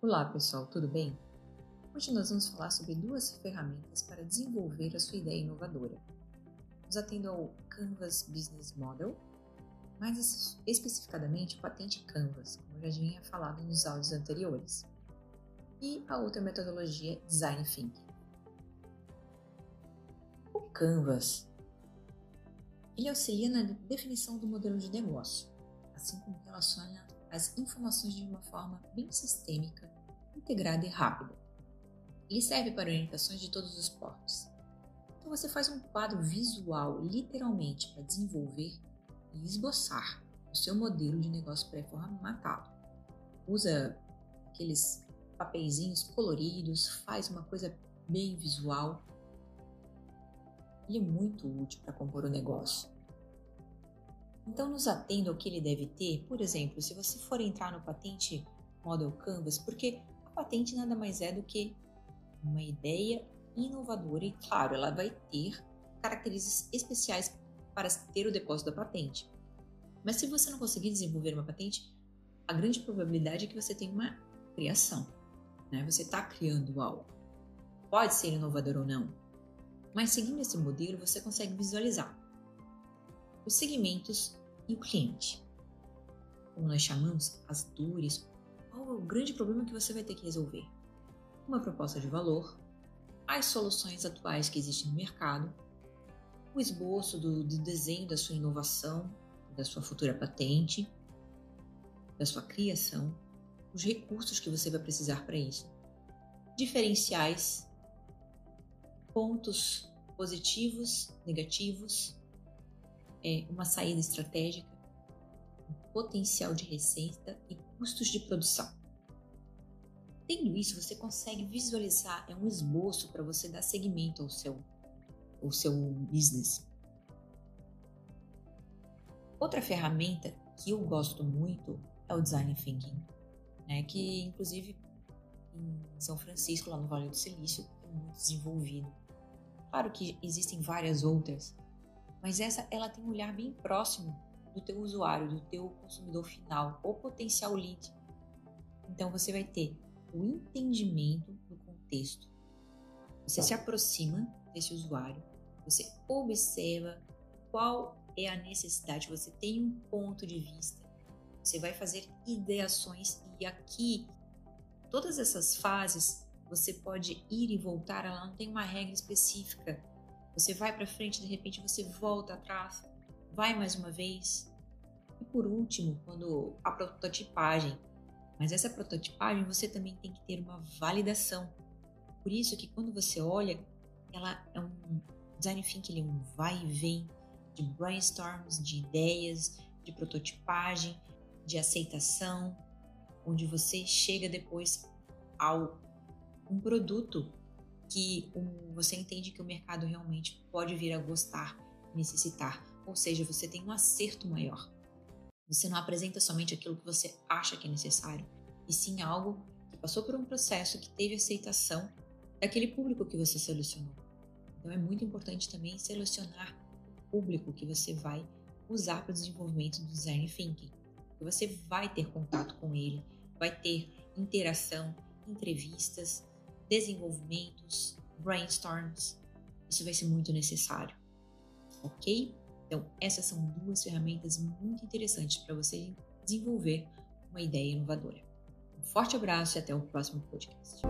Olá pessoal, tudo bem? Hoje nós vamos falar sobre duas ferramentas para desenvolver a sua ideia inovadora. Nos atendo ao Canvas Business Model, mais especificadamente o patente Canvas, como já tinha falado nos áudios anteriores, e a outra metodologia Design Thinking. O Canvas ele auxilia na definição do modelo de negócio, assim como relaciona as informações de uma forma bem sistêmica, integrada e rápida. Ele serve para orientações de todos os portos. Então você faz um quadro visual, literalmente, para desenvolver e esboçar o seu modelo de negócio pré-formatado. Usa aqueles papeizinhos coloridos, faz uma coisa bem visual. Ele é muito útil para compor o negócio. Então, nos atendo ao que ele deve ter, por exemplo, se você for entrar no patente Model Canvas, porque a patente nada mais é do que uma ideia inovadora e, claro, ela vai ter características especiais para ter o depósito da patente. Mas se você não conseguir desenvolver uma patente, a grande probabilidade é que você tenha uma criação. Né? Você está criando algo. Pode ser inovador ou não, mas seguindo esse modelo você consegue visualizar os segmentos e o cliente. Como nós chamamos, as dores, qual é o grande problema que você vai ter que resolver? Uma proposta de valor, as soluções atuais que existem no mercado, o esboço do, do desenho da sua inovação, da sua futura patente, da sua criação, os recursos que você vai precisar para isso, diferenciais, pontos positivos, negativos, é, uma saída estratégica, um potencial de receita e custos de produção. Tendo isso, você consegue visualizar, é um esboço para você dar seguimento ao seu, ao seu business. Outra ferramenta que eu gosto muito é o Design Thinking, né, que inclusive em São Francisco, lá no Vale do Silício, é muito desenvolvido. Claro que existem várias outras, mas essa ela tem um olhar bem próximo do teu usuário, do teu consumidor final, ou potencial lead. Então você vai ter o entendimento do contexto. Você se aproxima desse usuário, você observa qual é a necessidade, você tem um ponto de vista, você vai fazer ideações e aqui todas essas fases você pode ir e voltar, ela não tem uma regra específica você vai para frente, de repente você volta atrás, vai mais uma vez. E por último, quando a prototipagem. Mas essa prototipagem você também tem que ter uma validação. Por isso que quando você olha, ela é um design thinking, ele é um vai e vem de brainstorms, de ideias, de prototipagem, de aceitação, onde você chega depois ao um produto que você entende que o mercado realmente pode vir a gostar, necessitar. Ou seja, você tem um acerto maior. Você não apresenta somente aquilo que você acha que é necessário, e sim algo que passou por um processo que teve aceitação daquele público que você selecionou. Então é muito importante também selecionar o público que você vai usar para o desenvolvimento do design thinking. Você vai ter contato com ele, vai ter interação, entrevistas, desenvolvimentos, brainstorms. Isso vai ser muito necessário, ok? Então, essas são duas ferramentas muito interessantes para você desenvolver uma ideia inovadora. Um forte abraço e até o próximo podcast.